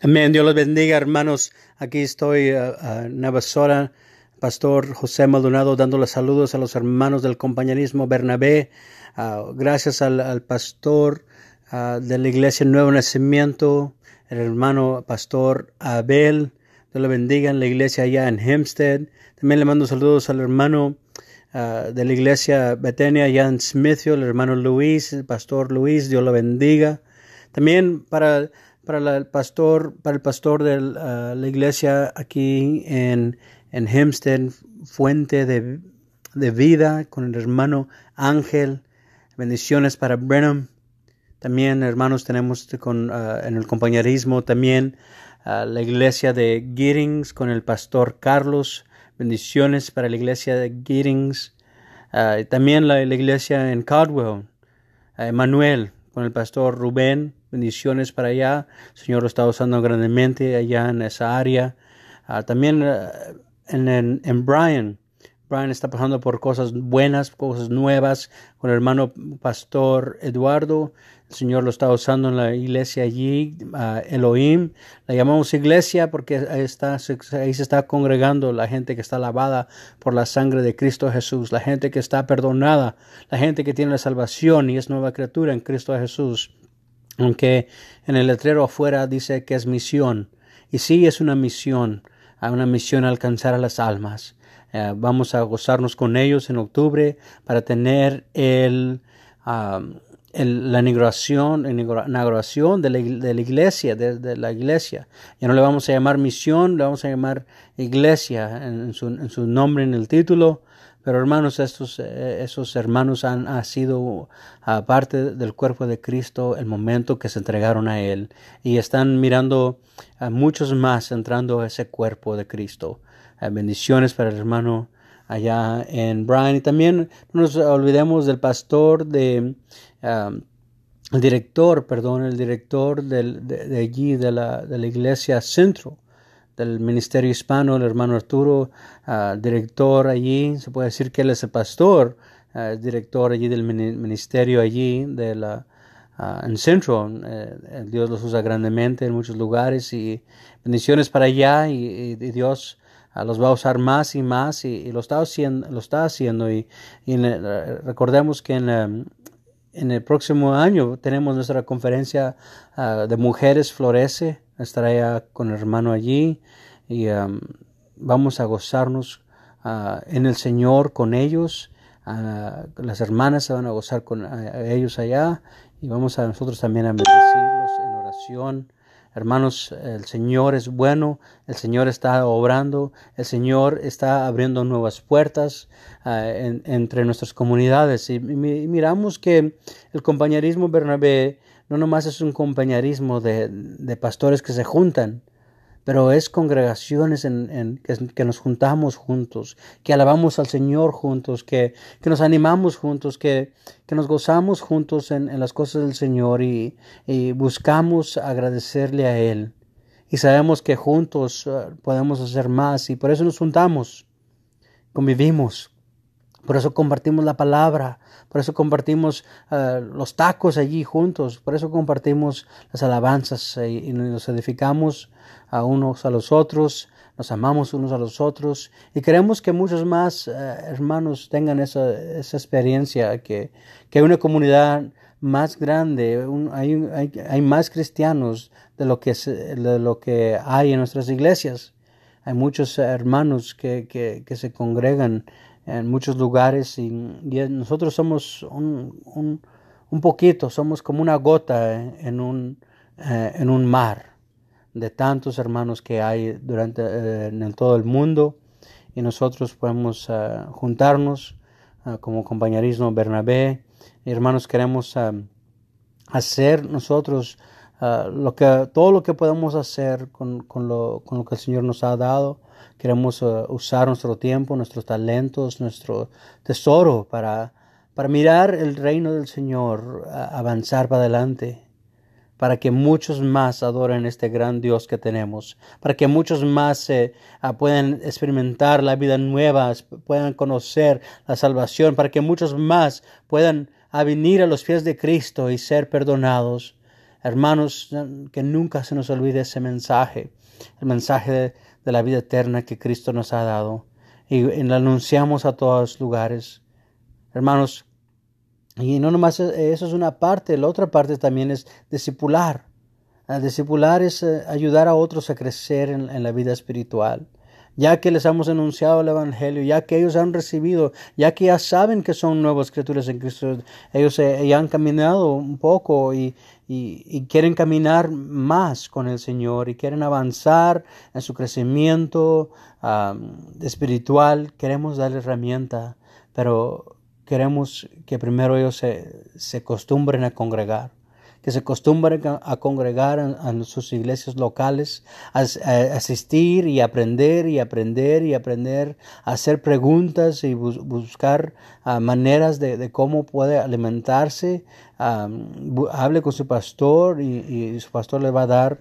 Amén. Dios los bendiga, hermanos. Aquí estoy uh, uh, Navasora, Pastor José Maldonado, dándole saludos a los hermanos del compañerismo Bernabé. Uh, gracias al, al pastor uh, de la iglesia Nuevo Nacimiento, el hermano Pastor Abel. Dios lo bendiga en la iglesia allá en Hempstead. También le mando saludos al hermano uh, de la iglesia Betania allá en Smithfield, el hermano Luis, el pastor Luis. Dios lo bendiga. También para para el pastor, para el pastor de la iglesia aquí en, en Hempstead, fuente de, de, vida, con el hermano Ángel. Bendiciones para Brenham. También, hermanos, tenemos con, uh, en el compañerismo también uh, la iglesia de Giddings con el pastor Carlos. Bendiciones para la iglesia de Giddings. también la, la, iglesia en Caldwell, Emanuel, con el pastor Rubén bendiciones para allá. El Señor lo está usando grandemente allá en esa área. Uh, también uh, en, en, en. Brian está pasando por cosas buenas, cosas nuevas con el hermano pastor Eduardo. El Señor lo está usando en la iglesia allí, uh, Elohim. La llamamos iglesia porque ahí, está, ahí se está congregando la gente que está lavada por la sangre de Cristo Jesús, la gente que está perdonada, la gente que tiene la salvación y es nueva criatura en Cristo Jesús aunque en el letrero afuera dice que es misión. Y sí es una misión, una misión a alcanzar a las almas. Eh, vamos a gozarnos con ellos en octubre para tener el, el la inauguración, de, la, de la iglesia, de, la iglesia. Ya no le vamos a llamar misión, le vamos a llamar iglesia en su, en su nombre en el título. Pero hermanos, estos, eh, esos hermanos han, sido parte del cuerpo de Cristo el momento que se entregaron a Él. Y están mirando a muchos más entrando a ese cuerpo de Cristo. bendiciones para el hermano allá en Brian y también no nos olvidemos del pastor de el director, perdón, el director del, de, de, allí de la, de la iglesia centro del Ministerio Hispano, el hermano Arturo, uh, director allí, se puede decir que él es el pastor, uh, director allí del ministerio allí de la, uh, en Centro. Eh, Dios los usa grandemente en muchos lugares y bendiciones para allá y, Dios los va a usar más y más y, lo, está haciendo, lo está haciendo y, recordemos que en, en el próximo año tenemos nuestra conferencia de mujeres florece estaré con el hermano allí y um, vamos a gozarnos uh, en el Señor con ellos. Uh, las hermanas se van a gozar con uh, ellos allá y vamos a nosotros también a bendecirlos en oración. Hermanos, el Señor es bueno, el Señor está obrando, el Señor está abriendo nuevas puertas en, entre nuestras comunidades. Y, miramos que el compañerismo Bernabé no nomás es un compañerismo de, de pastores que se juntan, pero es congregaciones en, que, que, nos juntamos juntos, que alabamos al Señor juntos, que, que nos animamos juntos, que, que nos gozamos juntos en, en, las cosas del Señor y, y, buscamos agradecerle a Él. Y sabemos que juntos uh, podemos hacer más y por eso nos juntamos, convivimos, por eso compartimos la palabra, por eso compartimos uh, los tacos allí juntos, por eso compartimos las alabanzas eh, y nos edificamos a unos a los otros, nos amamos unos a los otros y queremos que muchos más uh, hermanos tengan esa, esa experiencia, que, que hay una comunidad más grande, un, hay, hay, hay, más cristianos de lo, que, de lo que hay en nuestras iglesias. Hay muchos hermanos que, que se congregan en muchos lugares y, nosotros somos un, un, un, poquito, somos como una gota en un, eh, en un mar de tantos hermanos que hay durante eh, en todo el mundo. Y nosotros podemos uh, juntarnos como compañerismo Bernabé. Hermanos queremos hacer nosotros lo que todo lo que podemos hacer con, con, lo, con lo que el Señor nos ha dado. Queremos uh, usar nuestro tiempo, nuestros talentos, nuestro tesoro para, para mirar el reino del Señor uh, avanzar para adelante, para que muchos más adoren este gran Dios que tenemos, para que muchos más uh, puedan experimentar la vida nueva, puedan conocer la salvación, para que muchos más puedan venir a los pies de Cristo y ser perdonados Hermanos, que nunca se nos olvide ese mensaje, el mensaje de, la vida eterna que Cristo nos ha dado. Y, lo anunciamos a todos lugares. Hermanos, y no nomás eso es una parte, la otra parte también es discipular. Discipular es eh, ayudar a otros a crecer en la vida espiritual ya que les hemos anunciado el Evangelio, ya que ellos han recibido, ya que ya saben que son nuevas criaturas en Cristo, ellos ya han caminado un poco y, quieren caminar más con el Señor y quieren avanzar en su crecimiento espiritual, queremos darles herramienta, pero queremos que primero ellos se acostumbren a congregar que se acostumbren a, congregar en, sus iglesias locales, a, asistir y aprender y aprender y aprender, a hacer preguntas y buscar ah, maneras de, cómo puede alimentarse. hable con su pastor y, su pastor le va a dar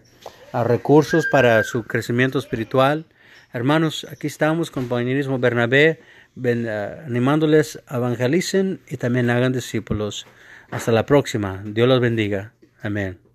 ah, recursos para su crecimiento espiritual. Hermanos, aquí estamos con Compañerismo Bernabé, ah, animándoles a evangelicen y también hagan discípulos. Hasta la próxima. Dios los bendiga. Amén.